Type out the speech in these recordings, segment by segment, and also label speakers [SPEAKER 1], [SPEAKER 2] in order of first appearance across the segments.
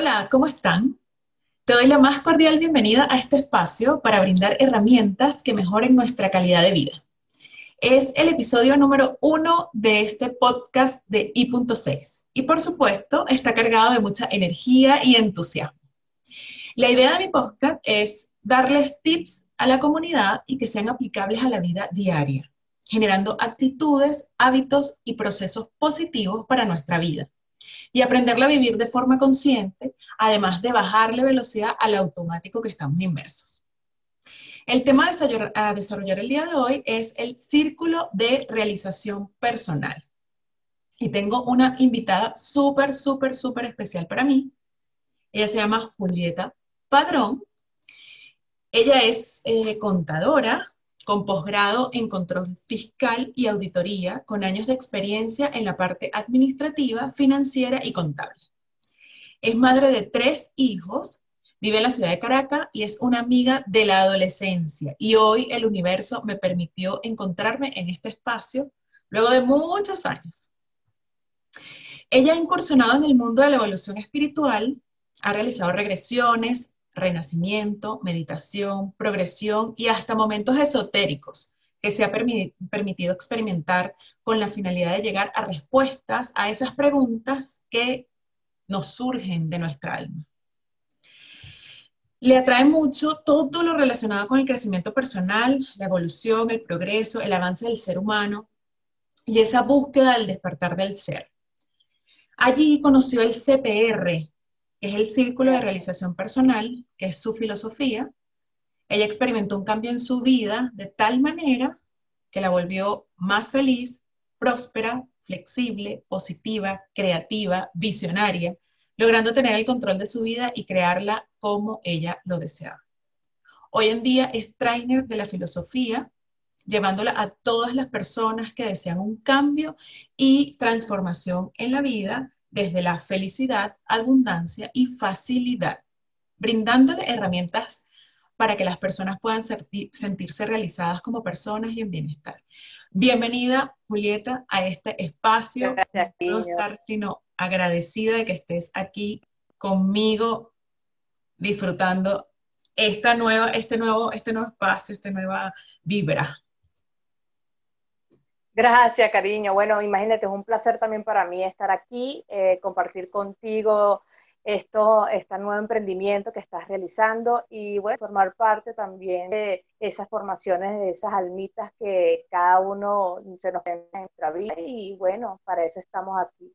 [SPEAKER 1] Hola, ¿cómo están? Te doy la más cordial bienvenida a este espacio para brindar herramientas que mejoren nuestra calidad de vida. Es el episodio número uno de este podcast de I.6 y por supuesto está cargado de mucha energía y entusiasmo. La idea de mi podcast es darles tips a la comunidad y que sean aplicables a la vida diaria, generando actitudes, hábitos y procesos positivos para nuestra vida y aprenderla a vivir de forma consciente, además de bajarle velocidad al automático que estamos inmersos. El tema a desarrollar el día de hoy es el círculo de realización personal. Y tengo una invitada súper, súper, súper especial para mí. Ella se llama Julieta Padrón. Ella es eh, contadora, con posgrado en control fiscal y auditoría, con años de experiencia en la parte administrativa, financiera y contable. Es madre de tres hijos, vive en la ciudad de Caracas y es una amiga de la adolescencia. Y hoy el universo me permitió encontrarme en este espacio luego de muchos años. Ella ha incursionado en el mundo de la evolución espiritual, ha realizado regresiones, renacimiento, meditación, progresión y hasta momentos esotéricos que se ha permitido experimentar con la finalidad de llegar a respuestas a esas preguntas que nos surgen de nuestra alma. Le atrae mucho todo lo relacionado con el crecimiento personal, la evolución, el progreso, el avance del ser humano y esa búsqueda del despertar del ser. Allí conoció el CPR, es el Círculo de Realización Personal, que es su filosofía. Ella experimentó un cambio en su vida de tal manera que la volvió más feliz, próspera, flexible, positiva, creativa, visionaria, logrando tener el control de su vida y crearla como ella lo deseaba. Hoy en día es trainer de la filosofía, llevándola a todas las personas que desean un cambio y transformación en la vida desde la felicidad, abundancia y facilidad, brindándole herramientas para que las personas puedan sentirse realizadas como personas y en bienestar. Bienvenida, Julieta, a este espacio.
[SPEAKER 2] Gracias, no
[SPEAKER 1] estar sino agradecida de que estés aquí conmigo disfrutando esta nueva, este, nuevo, este nuevo espacio, esta nueva vibra.
[SPEAKER 2] Gracias, cariño. Bueno, imagínate, es un placer también para mí estar aquí, eh, compartir contigo esto, este nuevo emprendimiento que estás realizando y bueno, formar parte también de esas formaciones, de esas almitas que cada uno se nos en nuestra vida y bueno, para eso estamos aquí.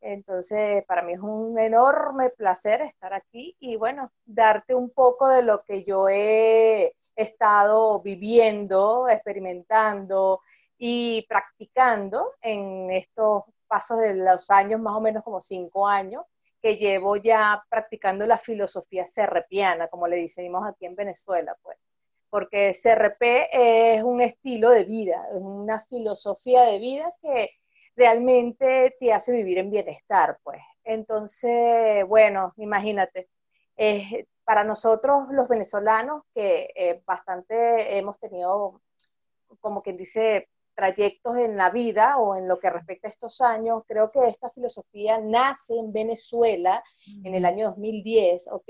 [SPEAKER 2] Entonces, para mí es un enorme placer estar aquí y bueno, darte un poco de lo que yo he estado viviendo, experimentando, y practicando en estos pasos de los años, más o menos como cinco años, que llevo ya practicando la filosofía serrepiana, como le decimos aquí en Venezuela, pues. Porque CRP es un estilo de vida, es una filosofía de vida que realmente te hace vivir en bienestar, pues. Entonces, bueno, imagínate, para nosotros los venezolanos que eh, bastante hemos tenido, como quien dice, trayectos en la vida o en lo que respecta a estos años, creo que esta filosofía nace en Venezuela en el año 2010, ¿ok?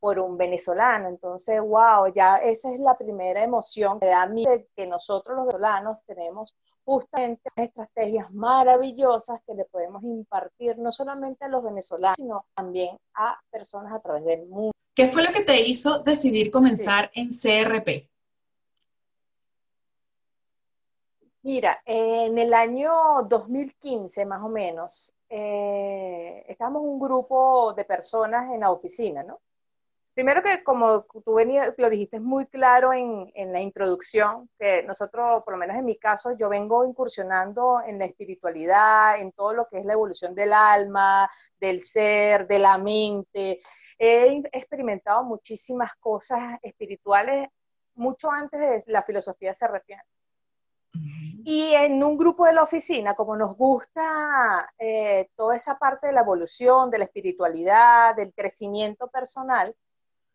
[SPEAKER 2] Por un venezolano. Entonces, wow, ya esa es la primera emoción que da a mí de que nosotros los venezolanos tenemos justamente estrategias maravillosas que le podemos impartir no solamente a los venezolanos, sino también a personas a través del mundo.
[SPEAKER 1] ¿Qué fue lo que te hizo decidir comenzar en CRP?
[SPEAKER 2] Mira, en el año 2015 más o menos, eh, estábamos un grupo de personas en la oficina, ¿no? Primero que como tú venías, lo dijiste muy claro en, en, la introducción, que nosotros, por lo menos en mi caso, yo vengo incursionando en la espiritualidad, en todo lo que es la evolución del alma, del ser, de la mente. He experimentado muchísimas cosas espirituales mucho antes de la filosofía serrepiana. Y en un grupo de la oficina, como nos gusta eh, toda esa parte de la evolución, de la espiritualidad, del crecimiento personal,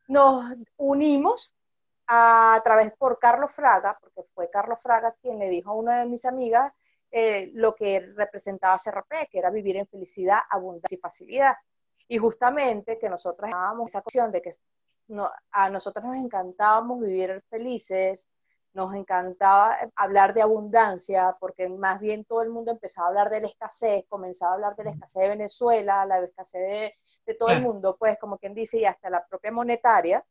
[SPEAKER 2] nos unimos a, través por Carlos Fraga, porque fue Carlos Fraga quien le dijo a una de mis amigas eh, lo que representaba CRP, que era vivir en felicidad, abundancia y facilidad. Y justamente que nosotros teníamos esa cuestión de que a nosotros nos encantábamos vivir felices, nos encantaba hablar de abundancia, porque más bien todo el mundo empezaba a hablar de la escasez, comenzaba a hablar de la escasez de Venezuela, la escasez de, todo el mundo, pues como quien dice, y hasta la propia monetaria,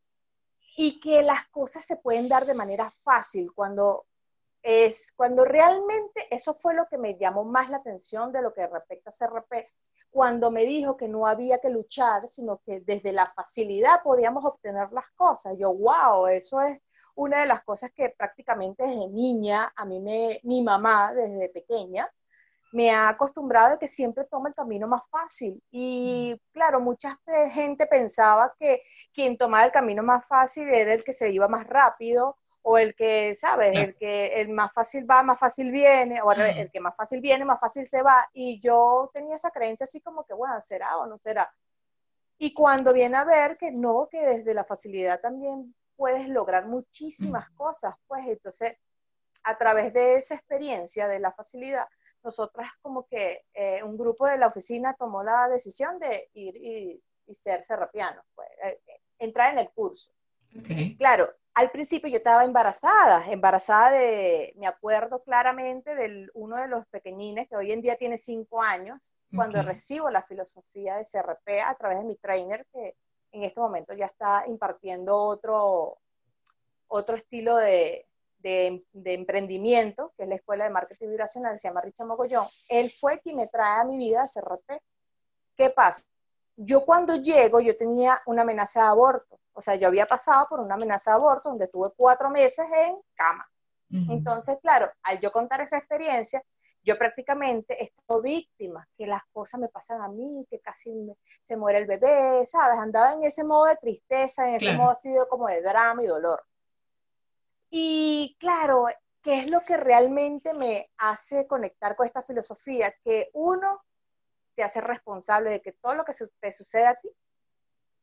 [SPEAKER 2] y que las cosas se pueden dar de manera fácil cuando es cuando realmente eso fue lo que me llamó más la atención de lo que respecta a CRP, cuando me dijo que no había que luchar, sino que desde la facilidad podíamos obtener las cosas. Yo, wow, eso es una de las cosas que prácticamente desde niña, a mí me, mi mamá desde pequeña, me ha acostumbrado a que siempre toma el camino más fácil. Y claro, mucha gente pensaba que quien tomaba el camino más fácil era el que se iba más rápido o el que, ¿sabes? El que el más fácil va, más fácil viene, o el que más fácil viene, más fácil se va. Y yo tenía esa creencia así como que, bueno, ¿será o no será? Y cuando viene a ver que no, que desde la facilidad también puedes lograr muchísimas cosas, pues entonces a través de esa experiencia de la facilidad, nosotras como que eh, un grupo de la oficina tomó la decisión de ir y, ser serrapianos, pues, eh, entrar en el curso. Claro, al principio yo estaba embarazada, embarazada de, me acuerdo claramente de uno de los pequeñines que hoy en día tiene cinco años, cuando recibo la filosofía de CRP a través de mi trainer, que en este momento ya está impartiendo otro, otro estilo de, de, emprendimiento, que es la Escuela de Marketing Vibracional, se llama Richard Mogollón. Él fue quien me trae a mi vida a CRP. ¿Qué pasa? Yo cuando llego, yo tenía una amenaza de aborto. O sea, yo había pasado por una amenaza de aborto donde tuve cuatro meses en cama. Entonces, claro, al yo contar esa experiencia, yo prácticamente he estado víctima, que las cosas me pasan a mí, que casi se muere el bebé, ¿sabes? Andaba en ese modo de tristeza, en ese modo así como de drama y dolor. Y claro, ¿qué es lo que realmente me hace conectar con esta filosofía? Que uno te hace responsable de que todo lo que te sucede a ti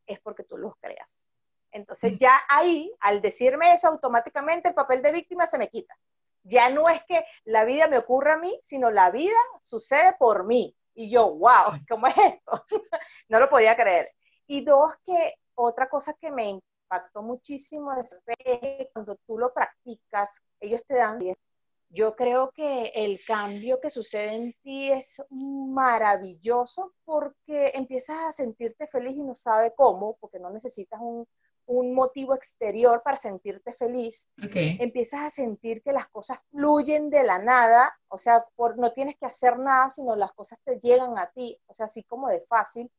[SPEAKER 2] es porque tú lo creas. Entonces ya ahí, al decirme eso, automáticamente el papel de víctima se me quita. Ya no es que la vida me ocurra a mí, sino la vida sucede por mí. Y yo, wow, ¿cómo es esto? no lo podía creer. Y dos, que otra cosa que me impactó muchísimo es que cuando tú lo practicas, ellos te dan... Yo creo que el cambio que sucede en ti es maravilloso porque empiezas a sentirte feliz y no sabes cómo, porque no necesitas un, un motivo exterior para sentirte feliz, empiezas a sentir que las cosas fluyen de la nada, o sea, por, no tienes que hacer nada, sino las cosas te llegan a ti, o sea, así como de fácil,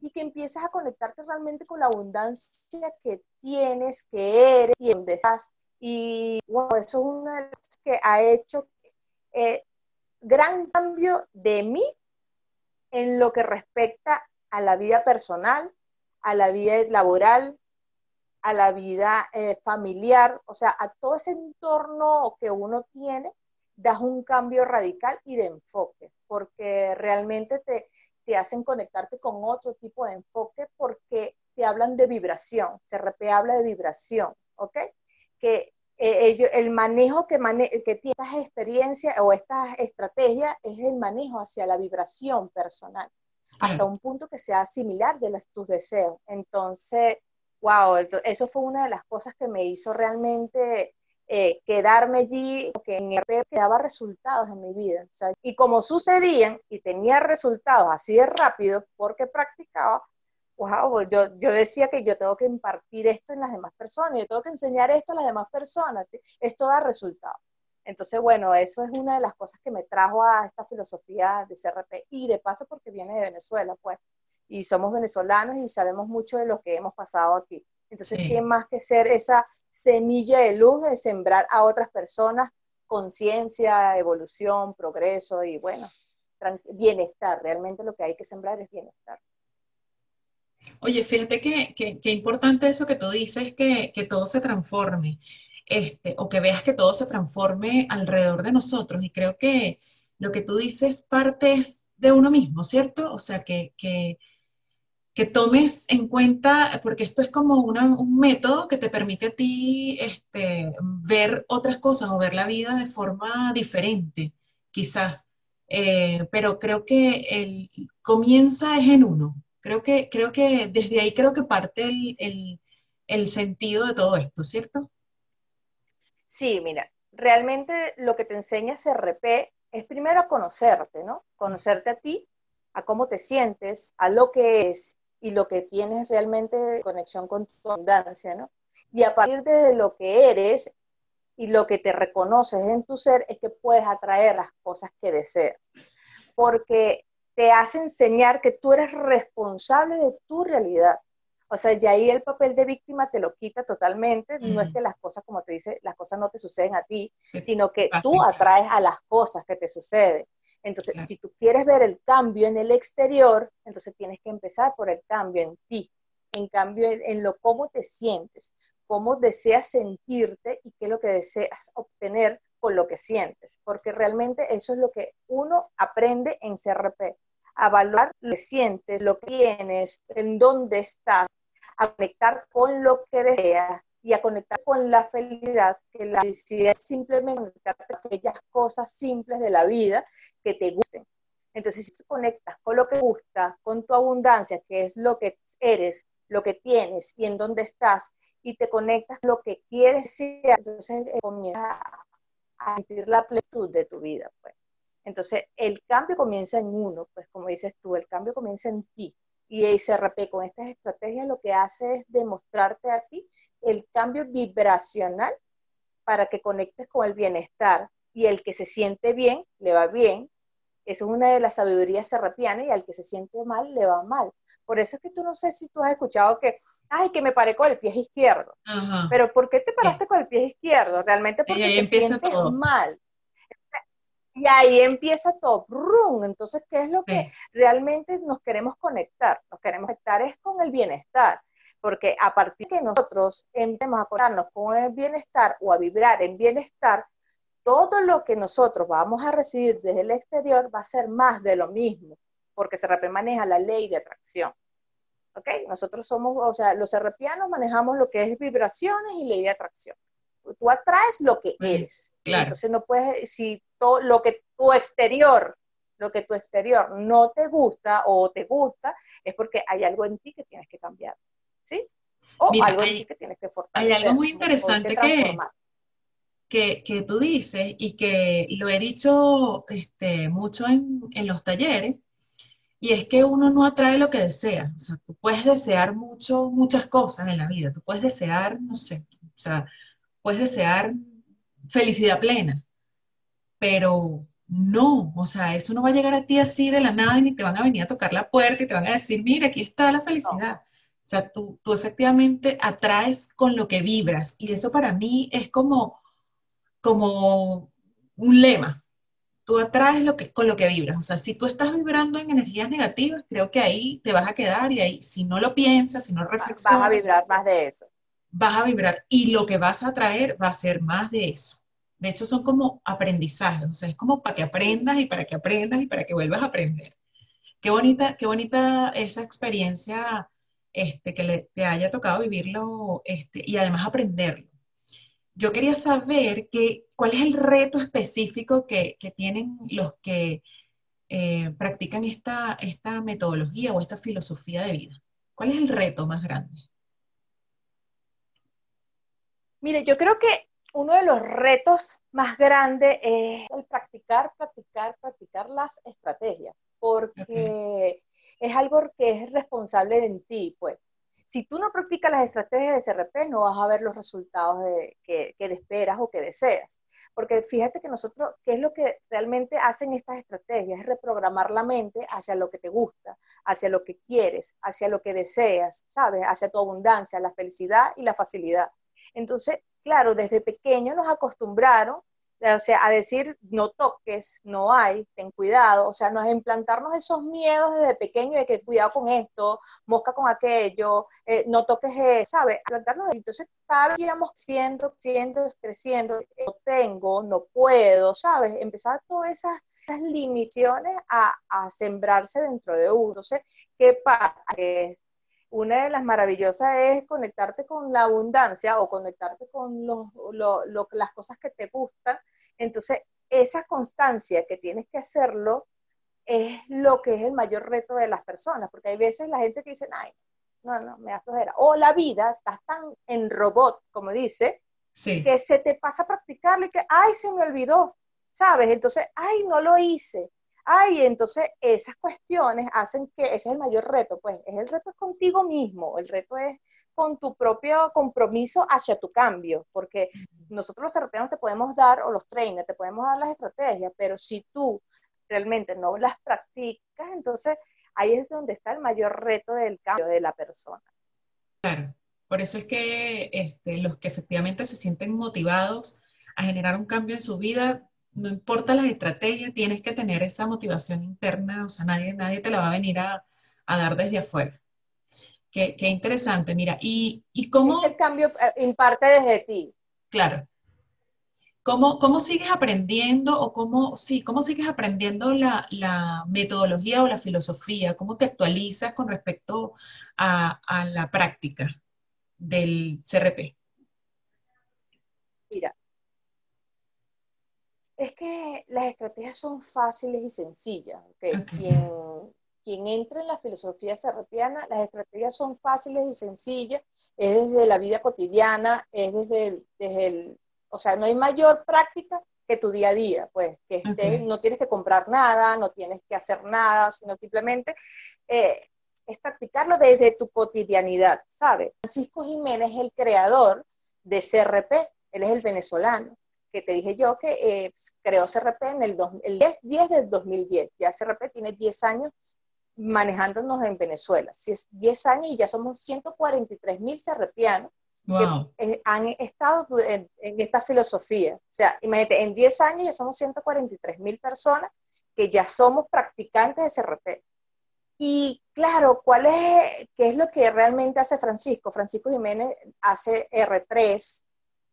[SPEAKER 2] y que empiezas a conectarte realmente con la abundancia que tienes, que eres y donde estás. Y bueno, eso es una de las cosas que ha hecho eh, gran cambio de mí en lo que respecta a la vida personal, a la vida laboral, a la vida eh, familiar, o sea, a todo ese entorno que uno tiene, das un cambio radical y de enfoque, porque realmente te, te hacen conectarte con otro tipo de enfoque porque te hablan de vibración, CRP habla de vibración, ¿ok? Que eh, el manejo que, que tiene estas experiencias o estas estrategias es el manejo hacia la vibración personal, hasta un punto que sea similar de tus deseos. Entonces, wow, eso fue una de las cosas que me hizo realmente eh, quedarme allí, que en RP daba resultados en mi vida. y como sucedían y tenía resultados así de rápido porque practicaba, wow, yo, yo decía que yo tengo que impartir esto en las demás personas, yo tengo que enseñar esto a las demás personas, esto da resultados. Entonces, bueno, eso es una de las cosas que me trajo a esta filosofía de CRP y de paso porque viene de Venezuela, pues y somos venezolanos y sabemos mucho de lo que hemos pasado aquí. Entonces, ¿qué más que ser esa semilla de luz de sembrar a otras personas conciencia, evolución, progreso y bueno, bienestar? Realmente lo que hay que sembrar es bienestar.
[SPEAKER 1] Oye, fíjate que, que, importante eso que tú dices, que, que todo se transforme, este, o que veas que todo se transforme alrededor de nosotros. Y creo que lo que tú dices parte es de uno mismo, ¿cierto? O sea, que, que que tomes en cuenta, porque esto es como un método que te permite a ti este, ver otras cosas o ver la vida de forma diferente, quizás. Eh, pero creo que el comienza es en uno, Creo que, creo que desde ahí creo que parte el, el sentido de todo esto, ¿cierto?
[SPEAKER 2] Sí, mira, realmente lo que te enseña CRP es primero conocerte, ¿no? Conocerte a ti, a cómo te sientes, a lo que es y lo que tienes realmente conexión con tu abundancia, ¿no? Y a partir de lo que eres y lo que te reconoces en tu ser es que puedes atraer las cosas que deseas. Porque te hace enseñar que tú eres responsable de tu realidad. O sea, ya ahí el papel de víctima te lo quita totalmente. No es que las cosas, como te dice, las cosas no te suceden a ti, sino que tú atraes a las cosas que te suceden. Entonces, si tú quieres ver el cambio en el exterior, entonces tienes que empezar por el cambio en ti, en cambio en, lo cómo te sientes, cómo deseas sentirte y qué es lo que deseas obtener con lo que sientes, porque realmente eso es lo que uno aprende en CRP, a valorar lo que sientes, lo que tienes, en dónde estás, a conectar con lo que deseas y a conectar con la felicidad, que la felicidad es simplemente conectarte con aquellas cosas simples de la vida que te gusten. Entonces, si tú conectas con lo que gusta, con tu abundancia, que es lo que eres, lo que tienes y en dónde estás, y te conectas con lo que quieres ser, entonces eh, comienzas a sentir la plenitud de tu vida. Pues. Entonces, el cambio comienza en uno, pues como dices tú, el cambio comienza en ti. Y SRP con estas estrategias lo que hace es demostrarte a ti el cambio vibracional para que conectes con el bienestar y el que se siente bien, le va bien. Eso es una de las sabidurías serrapianas y al que se siente mal, le va mal. Por eso es que tú no sé si tú has escuchado que, ay, que me paré con el pie izquierdo. Pero ¿por qué te paraste con el pie izquierdo? Realmente porque te sientes mal. Y ahí empieza todo. Entonces, ¿qué es lo que realmente nos queremos conectar? Nos queremos conectar es con el bienestar. Porque a partir de que nosotros empecemos a conectarnos con el bienestar o a vibrar en bienestar, todo lo que nosotros vamos a recibir desde el exterior va a ser más de lo mismo, porque se maneja la ley de atracción. ¿Ok? Nosotros somos, o sea, los serrepianos manejamos lo que es vibraciones y ley de atracción. Tú atraes lo que pues, eres. Entonces no puedes, si todo lo que tu exterior, lo que tu exterior no te gusta o te gusta, es porque hay algo en ti que tienes que cambiar. ¿Sí? O algo en ti que tienes que fortalecer.
[SPEAKER 1] Hay algo muy interesante que, que, tú dices y que lo he dicho este, mucho en, en los talleres, y es que uno no atrae lo que desea. O sea, tú puedes desear mucho, muchas cosas en la vida. Tú puedes desear, no sé, o sea, puedes desear felicidad plena, pero no, o sea, eso no va a llegar a ti así de la nada y ni te van a venir a tocar la puerta y te van a decir, mira, aquí está la felicidad. O sea, tú, tú efectivamente atraes con lo que vibras y eso para mí es como, como un lema. Tú atraes lo que, con lo que vibras. O sea, si tú estás vibrando en energías negativas, creo que ahí te vas a quedar y ahí, si no lo piensas, si no reflexionas.
[SPEAKER 2] Vas a vibrar más de eso.
[SPEAKER 1] Vas a vibrar y lo que vas a atraer va a ser más de eso. De hecho, son como aprendizajes, o sea, es como para que aprendas y para que aprendas y para que vuelvas a aprender. Qué bonita, qué bonita esa experiencia este, que le, te haya tocado vivirlo este, y además aprenderlo. Yo quería saber que, cuál es el reto específico que, que tienen los que eh, practican esta, esta metodología o esta filosofía de vida. ¿Cuál es el reto más grande?
[SPEAKER 2] Mire, yo creo que uno de los retos más grandes es el practicar, practicar, practicar las estrategias, porque es algo que es responsable de ti, pues. Si tú no practicas las estrategias de CRP, no vas a ver los resultados de, que, que esperas o que deseas. Porque fíjate que nosotros, ¿qué es lo que realmente hacen estas estrategias? Es reprogramar la mente hacia lo que te gusta, hacia lo que quieres, hacia lo que deseas, ¿sabes? Hacia tu abundancia, la felicidad y la facilidad. Entonces, claro, desde pequeño nos acostumbraron, o sea, a decir no toques, no hay, ten cuidado, o sea, nos implantarnos esos miedos desde pequeño de que cuidado con esto, mosca con aquello, eh, no toques, eh, ¿sabes? Implantarnos, entonces cada vez íbamos siendo, siendo, creciendo, no tengo, no puedo, ¿sabes? Empezar todas esas, limitaciones a, a sembrarse dentro de uno. Entonces, ¿qué pasa? Una de las maravillosas es conectarte con la abundancia o conectarte con las cosas que te gustan. Entonces, esa constancia que tienes que hacerlo es lo que es el mayor reto de las personas, porque hay veces la gente que dice, ay, no, no, me da flojera. O la vida, estás tan en robot, como dice, que se te pasa a practicarle que, ay, se me olvidó, ¿sabes? Entonces, ay, no lo hice. Ay, entonces esas cuestiones hacen que ese es el mayor reto, pues es el reto contigo mismo, el reto es con tu propio compromiso hacia tu cambio, porque nosotros los europeos te podemos dar, o los trainers, te podemos dar las estrategias, pero si tú realmente no las practicas, entonces ahí es donde está el mayor reto del cambio de la persona.
[SPEAKER 1] Claro, por eso es que este, los que efectivamente se sienten motivados a generar un cambio en su vida, no importa las estrategias, tienes que tener esa motivación interna, o sea, nadie, nadie te la va a venir a, dar desde afuera. Qué, interesante, mira, y, y cómo...
[SPEAKER 2] el cambio en parte desde ti.
[SPEAKER 1] Claro. ¿Cómo, ¿Cómo, sigues aprendiendo o cómo, sí, cómo sigues aprendiendo la, la, metodología o la filosofía? ¿Cómo te actualizas con respecto a, a la práctica del CRP?
[SPEAKER 2] Mira, es que las estrategias son fáciles y sencillas. ¿okay? Quien, quien entra en la filosofía serrapiana, las estrategias son fáciles y sencillas, es desde la vida cotidiana, es desde el, desde el o sea, no hay mayor práctica que tu día a día, pues, que no tienes que comprar nada, no tienes que hacer nada, sino simplemente eh, es practicarlo desde tu cotidianidad, ¿sabes? Francisco Jiménez es el creador de CRP, él es el venezolano que te dije yo que eh, creó CRP en el, el 10, 10 del 2010. Ya CRP tiene 10 años manejándonos en Venezuela. Si es 10 años y ya somos 143 mil CRPianos que eh, han estado en, esta filosofía. O sea, imagínate, en 10 años ya somos 143 mil personas que ya somos practicantes de CRP. Y claro, ¿cuál es, qué es lo que realmente hace Francisco? Francisco Jiménez hace R3,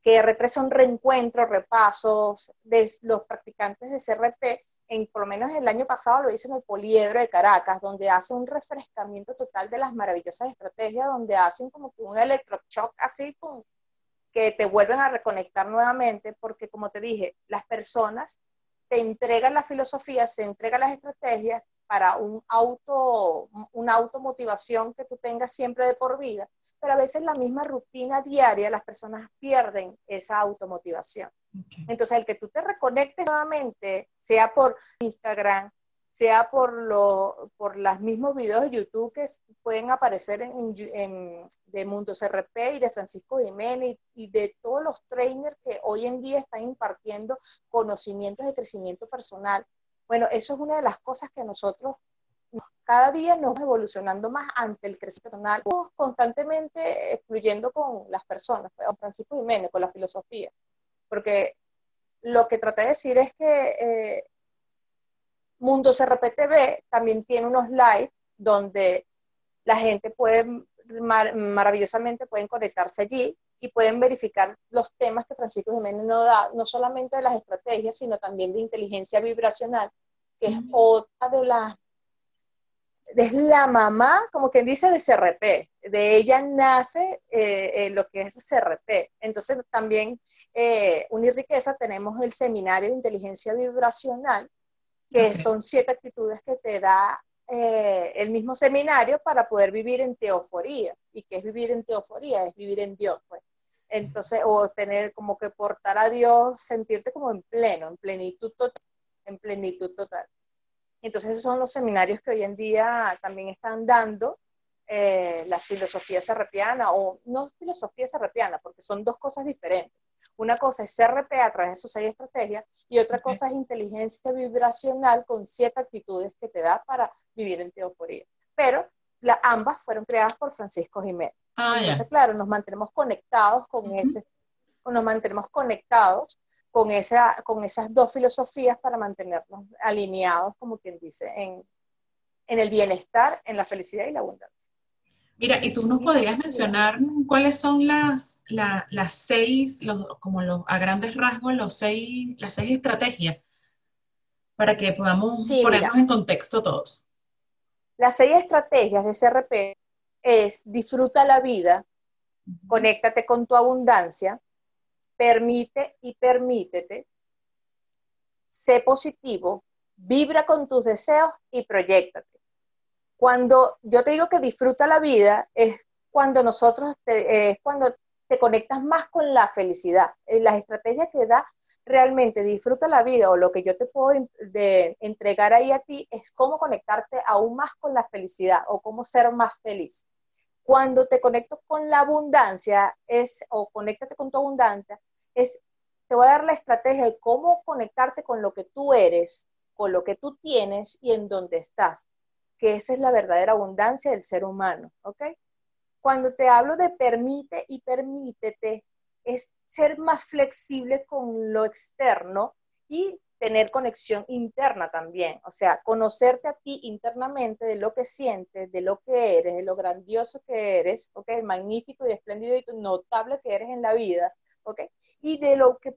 [SPEAKER 2] que R3 son reencuentros, repasos de los practicantes de CRP, en, por lo menos el año pasado lo hice en el Poliedro de Caracas, donde hace un refrescamiento total de las maravillosas estrategias, donde hacen como que un electroshock así, que te vuelven a reconectar nuevamente, porque como te dije, las personas te entregan la filosofía, se entregan las estrategias para un auto, una automotivación que tú tengas siempre de por vida, pero a veces la misma rutina diaria las personas pierden esa automotivación. Entonces, el que tú te reconectes nuevamente, sea por Instagram, sea por, lo, por los mismos videos de YouTube que pueden aparecer en, de Mundo CRP y de Francisco Jiménez y, y de todos los trainers que hoy en día están impartiendo conocimientos de crecimiento personal. Bueno, eso es una de las cosas que nosotros cada día nos evolucionando más ante el crecimiento personal, constantemente fluyendo con las personas, pues, con Francisco Jiménez, con la filosofía, porque lo que traté de decir es que eh, Mundo CRPTV también tiene unos live donde la gente puede maravillosamente pueden conectarse allí y pueden verificar los temas que Francisco Jiménez nos da, no solamente de las estrategias, sino también de inteligencia vibracional, que es otra de las es la mamá, como quien dice, de CRP. De ella nace eh, eh, lo que es CRP. Entonces también, eh, Unirriqueza, tenemos el seminario de inteligencia vibracional, que son siete actitudes que te da eh, el mismo seminario para poder vivir en teoforía. ¿Y qué es vivir en teoforía? Es vivir en Dios, pues. Entonces, o tener como que portar a Dios, sentirte como en pleno, en plenitud total, en plenitud total. Entonces, esos son los seminarios que hoy en día también están dando eh, la filosofía serrapiana, o no filosofía serrapiana, porque son dos cosas diferentes. Una cosa es CRP a través de sus seis estrategias y otra cosa es inteligencia vibracional con siete actitudes que te da para vivir en teoforía. Pero la, ambas fueron creadas por Francisco Jiménez. Ah, Entonces, claro, nos mantenemos conectados con ese, nos mantenemos conectados con, esa, con esas dos filosofías para mantenernos alineados, como quien dice, en, en el bienestar, en la felicidad y la abundancia.
[SPEAKER 1] Mira, y tú nos podrías mencionar cuáles son las, las seis, los, como los, a grandes rasgos, los seis, las seis estrategias para que podamos ponernos en contexto todos.
[SPEAKER 2] Las seis estrategias de CRP es disfruta la vida, conéctate con tu abundancia, permite y permítete, sé positivo, vibra con tus deseos y proyectate. Cuando yo te digo que disfruta la vida, es cuando nosotros, te, es cuando te conectas más con la felicidad. Eh, las estrategias que da realmente disfruta la vida o lo que yo te puedo de entregar ahí a ti es cómo conectarte aún más con la felicidad o cómo ser más feliz. Cuando te conecto con la abundancia es o conéctate con tu abundancia es te voy a dar la estrategia de cómo conectarte con lo que tú eres, con lo que tú tienes y en dónde estás, que esa es la verdadera abundancia del ser humano, ¿ok? Cuando te hablo de permite y permítete, es ser más flexible con lo externo y tener conexión interna también, o sea, conocerte a ti internamente de lo que sientes, de lo que eres, de lo grandioso que eres, ¿ok? Magnífico y espléndido y notable que eres en la vida, ¿ok? Y de lo que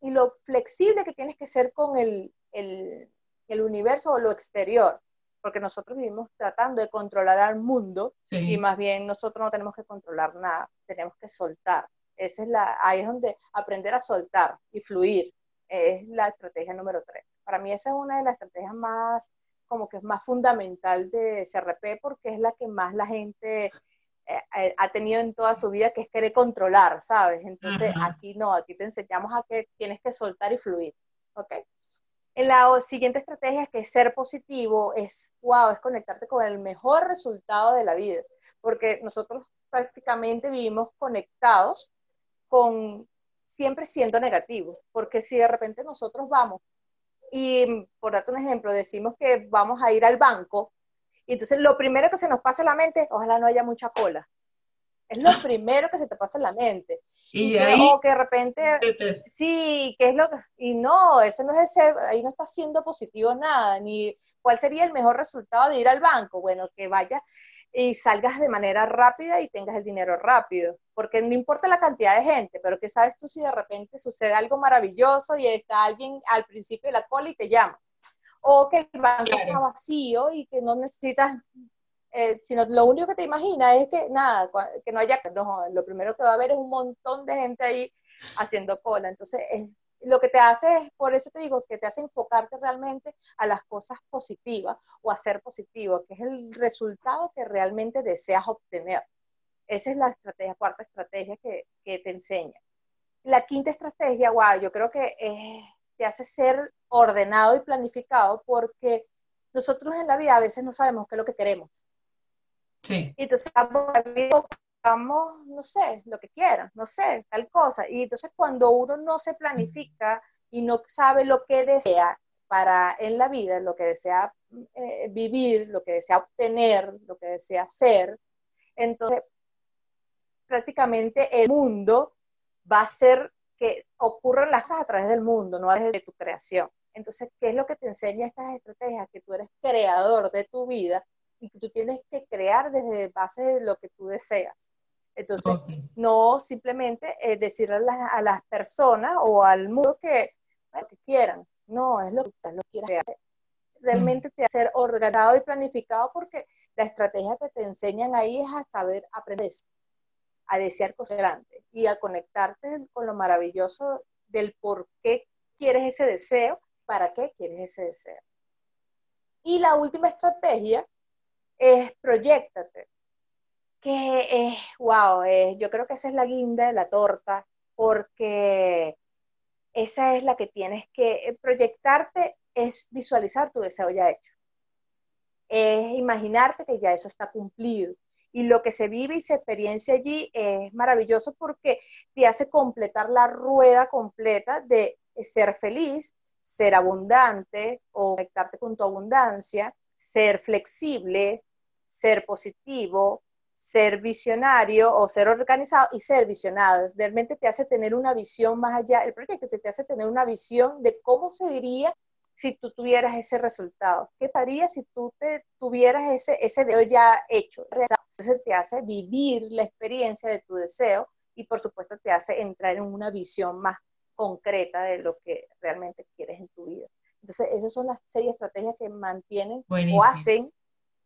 [SPEAKER 2] y lo flexible que tienes que ser con el, el, el universo o lo exterior porque nosotros vivimos tratando de controlar al mundo y más bien nosotros no tenemos que controlar nada, tenemos que soltar. Esa es la, ahí es donde aprender a soltar y fluir es la estrategia número tres. Para mí esa es una de las estrategias más, como que es más fundamental de CRP porque es la que más la gente eh, eh, ha tenido en toda su vida, que es querer controlar, ¿sabes? Entonces aquí no, aquí te enseñamos a que tienes que soltar y fluir, ¿ok? En la siguiente estrategia, que es ser positivo, es, wow, es conectarte con el mejor resultado de la vida, porque nosotros prácticamente vivimos conectados con siempre siendo negativos, porque si de repente nosotros vamos y, por darte un ejemplo, decimos que vamos a ir al banco, y entonces lo primero que se nos pasa en la mente, ojalá no haya mucha cola. Es lo primero que se te pasa en la mente.
[SPEAKER 1] Y, ahí,
[SPEAKER 2] o que de repente, sí, que es lo que, y no, eso no es ese, ahí no está siendo positivo nada, ni cuál sería el mejor resultado de ir al banco. Bueno, que vayas y salgas de manera rápida y tengas el dinero rápido, porque no importa la cantidad de gente, pero que sabes tú si de repente sucede algo maravilloso y está alguien al principio de la cola y te llama, o que el banco está vacío y que no necesitas eh, sino lo único que te imaginas es que nada, que no haya, no, lo primero que va a haber es un montón de gente ahí haciendo cola. Entonces, lo que te hace es, por eso te digo, que te hace enfocarte realmente a las cosas positivas o a ser positivo, que es el resultado que realmente deseas obtener. Esa es la estrategia, cuarta estrategia que, que te enseña. La quinta estrategia, wow, yo creo que eh, te hace ser ordenado y planificado porque nosotros en la vida a veces no sabemos qué es lo que queremos.
[SPEAKER 1] Sí.
[SPEAKER 2] Y entonces vamos, no sé, lo que quieran, no sé, tal cosa. Y entonces cuando uno no se planifica y no sabe lo que desea para en la vida, lo que desea eh, vivir, lo que desea obtener, lo que desea hacer, entonces prácticamente el mundo va a ser que ocurran las cosas a través del mundo, no a través de tu creación. Entonces, ¿qué es lo que te enseña estas estrategias? Que tú eres creador de tu vida y que tú tienes que crear desde base de lo que tú deseas. Entonces, no simplemente eh, decirle a, las personas o al mundo que, que quieran, no, es lo que lo quieras. Realmente te hacer ordenado y planificado porque la estrategia que te enseñan ahí es a saber aprender, a desear cosas grandes y a conectarte con lo maravilloso del por qué quieres ese deseo, para qué quieres ese deseo. Y la última estrategia es proyectate. Que es, wow, yo creo que esa es la guinda de la torta, porque esa es la que tienes que eh, proyectarte, es visualizar tu deseo ya hecho. Es imaginarte que ya eso está cumplido. Y lo que se vive y se experiencia allí es maravilloso porque te hace completar la rueda completa de ser feliz, ser abundante o conectarte con tu abundancia, ser flexible, ser positivo, ser visionario o ser organizado y ser visionado. Realmente te hace tener una visión más allá, el proyecto te hace tener una visión de cómo se diría si tú tuvieras ese resultado. ¿Qué pasaría si tú te tuvieras ese, ese deseo ya hecho? Entonces te hace vivir la experiencia de tu deseo y por supuesto te hace entrar en una visión más concreta de lo que realmente quieres en tu vida. Entonces esas son las seis estrategias que mantienen o hacen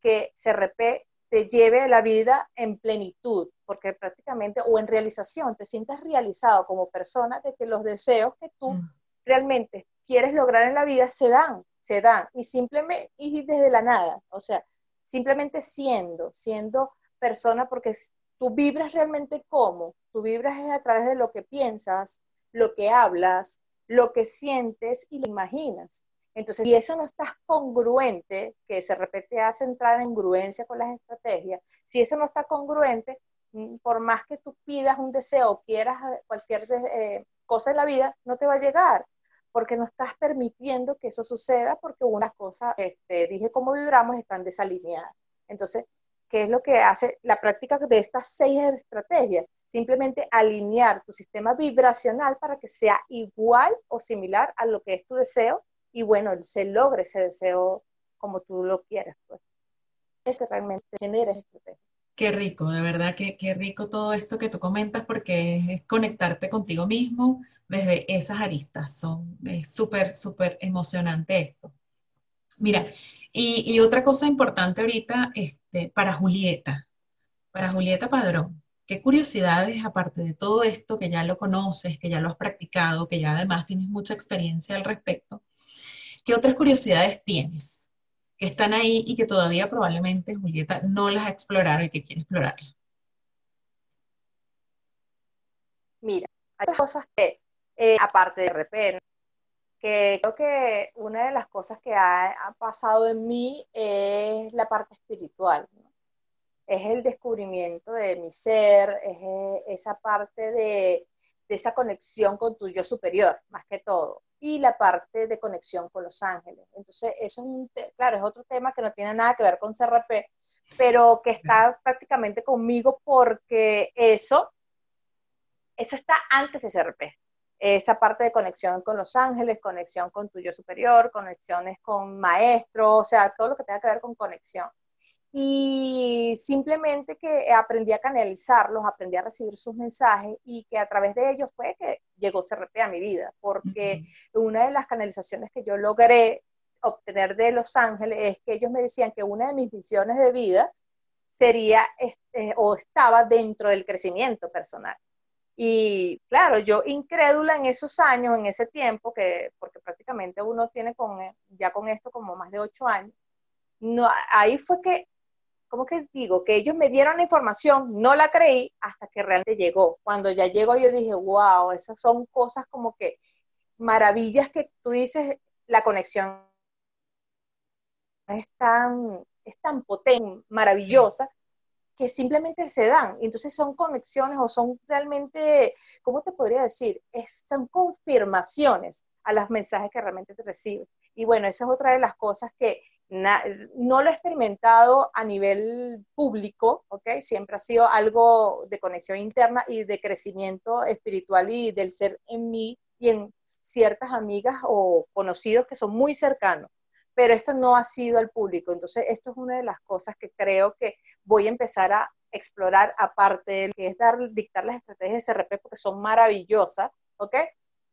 [SPEAKER 2] que CRP te lleve a la vida en plenitud, porque prácticamente, o en realización, te sientas realizado como persona de que los deseos que tú mm. realmente quieres lograr en la vida se dan, se dan y simplemente, y desde la nada, o sea, simplemente siendo, siendo persona, porque tú vibras realmente como, tú vibras es a través de lo que piensas, lo que hablas, lo que sientes y lo imaginas. Entonces, si eso no está congruente, que se repite hace entrar en congruencia con las estrategias, si eso no está congruente, mm, por más que tú pidas un deseo quieras eh, cualquier eh, cosa en la vida, no te va a llegar, porque no estás permitiendo que eso suceda, porque unas cosas, este, dije cómo vibramos, están desalineadas. Entonces, ¿qué es lo que hace la práctica de estas seis estrategias? Simplemente alinear tu sistema vibracional para que sea igual o similar a lo que es tu deseo y bueno, se logre ese deseo como tú lo quieras. Pues. Es que realmente genera estrategia.
[SPEAKER 1] Qué rico, de verdad que qué rico todo esto que tú comentas porque es, conectarte contigo mismo desde esas aristas. Son, es súper, súper emocionante esto. Mira, y, y, otra cosa importante ahorita este, para Julieta, para Julieta Padrón, qué curiosidades, aparte de todo esto que ya lo conoces, que ya lo has practicado, que ya además tienes mucha experiencia al respecto, ¿Qué otras curiosidades tienes que están ahí y que todavía probablemente Julieta no las ha explorado y que quiere explorarlas?
[SPEAKER 2] Mira, hay cosas que, eh, aparte de repente, creo que una de las cosas que ha, pasado en mí es la parte espiritual. Es el descubrimiento de mi ser, es eh, esa parte de esa conexión con tu yo superior, más que todo y la parte de conexión con los ángeles. Entonces, eso es un, claro, es otro tema que no tiene nada que ver con CRP, pero que está prácticamente conmigo porque eso, eso está antes de CRP. Esa parte de conexión con los ángeles, conexión con tu yo superior, conexiones con maestros, o sea, todo lo que tenga que ver con conexión y simplemente que aprendí a canalizarlos, aprendí a recibir sus mensajes y que a través de ellos fue que llegó CRP a mi vida, porque una de las canalizaciones que yo logré obtener de Los Ángeles es que ellos me decían que una de mis visiones de vida sería este, o estaba dentro del crecimiento personal. Y claro, yo incrédula en esos años, en ese tiempo, que, porque prácticamente uno tiene con, ya con esto como más de ocho años, no, ahí fue que ¿cómo que digo? Que ellos me dieron la información, no la creí hasta que realmente llegó. Cuando ya llegó yo dije, wow, esas son cosas como que maravillas que tú dices, la conexión es tan, es tan potente, maravillosa, que simplemente se dan. Entonces son conexiones o son realmente, ¿cómo te podría decir? son confirmaciones a los mensajes que realmente te recibes. Y bueno, esa es otra de las cosas que no lo he experimentado a nivel público, ¿ok? Siempre ha sido algo de conexión interna y de crecimiento espiritual y del ser en mí y en ciertas amigas o conocidos que son muy cercanos, pero esto no ha sido al público. Entonces, esto es una de las cosas que creo que voy a empezar a explorar, aparte de que es dar, dictar las estrategias de CRP, porque son maravillosas, ¿ok?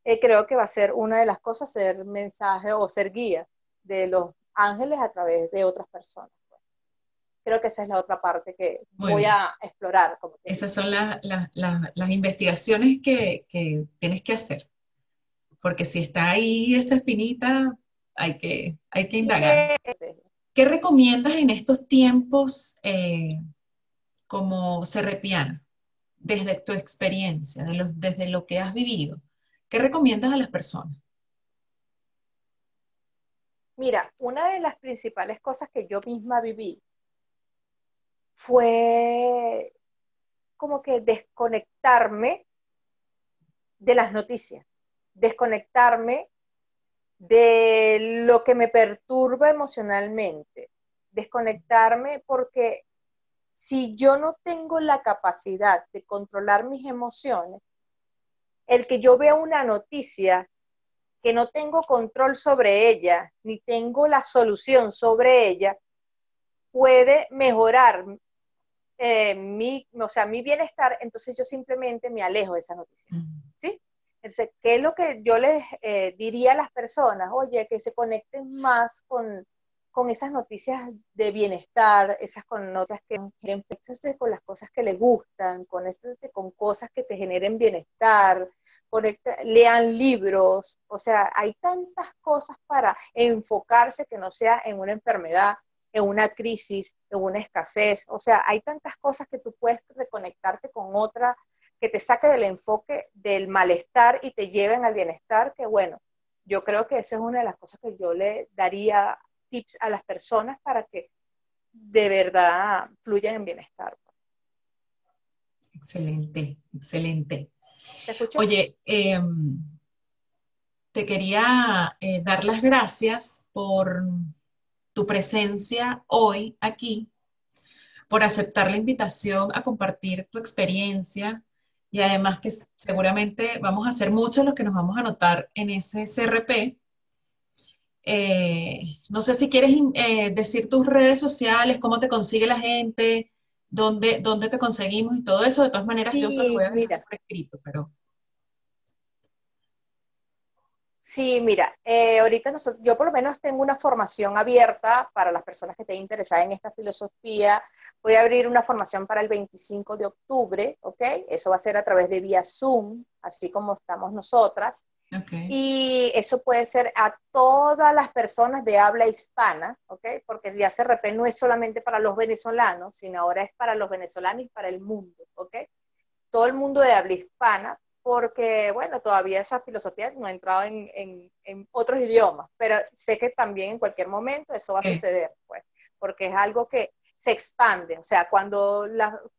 [SPEAKER 2] Eh, creo que va a ser una de las cosas ser mensaje o ser guía de los ángeles a través de otras personas. Pues. Creo que esa es la otra parte que voy a explorar.
[SPEAKER 1] Esas son las investigaciones que, tienes que hacer. Porque si está ahí esa espinita, hay que, hay que indagar. ¿Qué recomiendas en estos tiempos eh, como serrepiana, desde tu experiencia, de desde lo que has vivido? ¿Qué recomiendas a las personas?
[SPEAKER 2] Mira, una de las principales cosas que yo misma viví fue como que desconectarme de las noticias, desconectarme de lo que me perturba emocionalmente, desconectarme porque si yo no tengo la capacidad de controlar mis emociones, el que yo vea una noticia que no tengo control sobre ella, ni tengo la solución sobre ella, puede mejorar eh, mi, o sea, mi bienestar, entonces yo simplemente me alejo de esa noticia. ¿Sí? Entonces, ¿qué es lo que yo les eh, diría a las personas? Oye, que se conecten más con, con esas noticias de bienestar, esas con noticias que con las cosas que les gustan, con, con cosas que te generen bienestar, lean libros, o sea, hay tantas cosas para enfocarse que no sea en una enfermedad, en una crisis, en una escasez, o sea, hay tantas cosas que tú puedes reconectarte con otra que te saque del enfoque del malestar y te lleven al bienestar, que bueno, yo creo que esa es una de las cosas que yo le daría tips a las personas para que de verdad fluyan en bienestar.
[SPEAKER 1] Excelente, excelente. Oye, em, te quería eh, dar las gracias por tu presencia hoy aquí, por aceptar la invitación a compartir tu experiencia y además que seguramente vamos a ser muchos los que nos vamos a anotar en ese CRP. Eh, no sé si quieres eh, decir tus redes sociales, cómo te consigue la gente, dónde, dónde te conseguimos y todo eso. De todas maneras, yo se lo voy a dejar por escrito, pero...
[SPEAKER 2] Sí, mira, eh, ahorita nosotros, yo por lo menos tengo una formación abierta para las personas que estén interesadas en esta filosofía. Voy a abrir una formación para el 25 de octubre, ¿ok? Eso va a ser a través de vía Zoom, así como estamos nosotras. Okay. Y eso puede ser a todas las personas de habla hispana, ¿ok? Porque ya CRP no es solamente para los venezolanos, sino ahora es para los venezolanos y para el mundo, ¿ok? Todo el mundo de habla hispana porque, bueno, todavía esa filosofía no ha entrado en, otros idiomas, pero sé que también en cualquier momento eso va a suceder, pues, porque es algo que se expande, o sea, cuando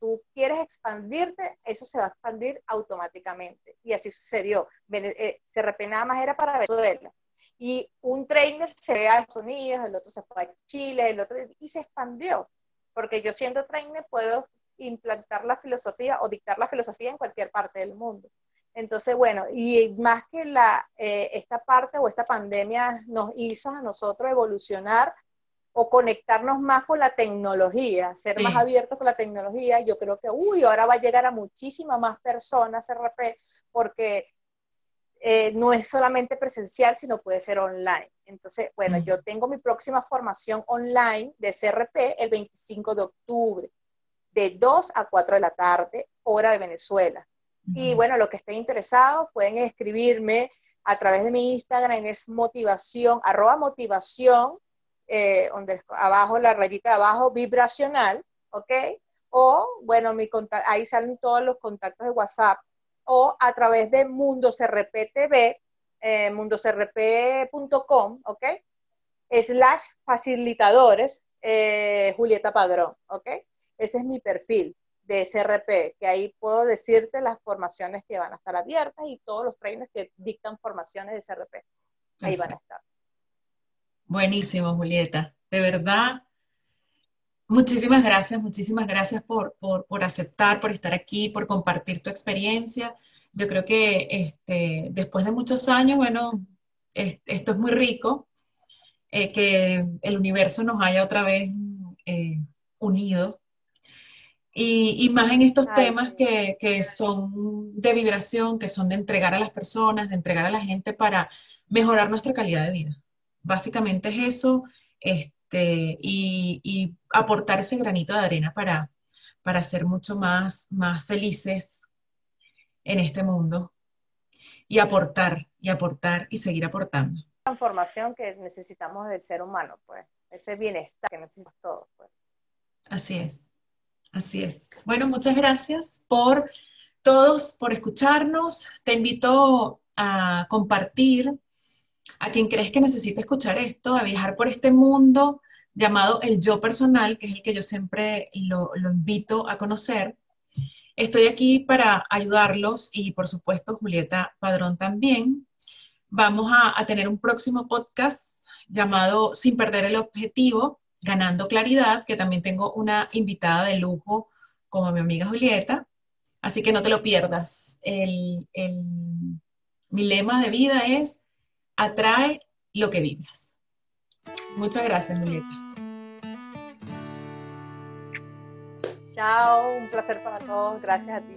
[SPEAKER 2] tú quieres expandirte, eso se va a expandir automáticamente, y así sucedió. Eh, se nada más era para Venezuela, y un trainer se ve a Estados Unidos, el otro se fue a Chile, el otro, y se expandió, porque yo siendo trainer puedo implantar la filosofía o dictar la filosofía en cualquier parte del mundo. Entonces, bueno, y más que la, eh, esta parte o esta pandemia nos hizo a nosotros evolucionar o conectarnos más con la tecnología, ser más abiertos con la tecnología, yo creo que, uy, ahora va a llegar a muchísimas más personas RP, porque eh, no es solamente presencial, sino puede ser online. Entonces, bueno, yo tengo mi próxima formación online de CRP el 25 de octubre, de 2 a 4 de la tarde, hora de Venezuela. Y bueno, los que estén interesados pueden escribirme a través de mi Instagram, es motivación, arroba motivación, eh, donde abajo, la rayita de abajo, vibracional, ¿ok? O, bueno, mi ahí salen todos los contactos de WhatsApp, o a través de Mundo CRP TV, eh, mundocrp.com, ¿ok? Slash facilitadores, eh, Julieta Padrón, ¿ok? Ese es mi perfil de SRP, que ahí puedo decirte las formaciones que van a estar abiertas y todos los trainers que dictan formaciones de SRP. Ahí van a estar.
[SPEAKER 1] Buenísimo, Julieta. De verdad, muchísimas gracias, muchísimas gracias por, aceptar, por estar aquí, por compartir tu experiencia. Yo creo que este, después de muchos años, bueno, esto es muy rico, eh, que el universo nos haya otra vez eh, unidos y, más en estos temas que, que, son de vibración, que son de entregar a las personas, de entregar a la gente para mejorar nuestra calidad de vida. Básicamente es eso, este, y, y aportar ese granito de arena para, para ser mucho más, más felices en este mundo y aportar, y aportar, y seguir aportando.
[SPEAKER 2] Transformación que necesitamos del ser humano, pues, ese bienestar que necesitamos todos, pues.
[SPEAKER 1] Así es. Así es. Bueno, muchas gracias por todos, por escucharnos. Te invito a compartir a quien crees que necesita escuchar esto, a viajar por este mundo llamado el yo personal, que es el que yo siempre lo, invito a conocer. Estoy aquí para ayudarlos y por supuesto Julieta Padrón también. Vamos a, a tener un próximo podcast llamado Sin perder el objetivo, Ganando Claridad, que también tengo una invitada de lujo como mi amiga Julieta. Así que no te lo pierdas. El, mi lema de vida es atrae lo que vibras. Muchas gracias, Julieta.
[SPEAKER 2] Chao, un placer para todos. Gracias a ti.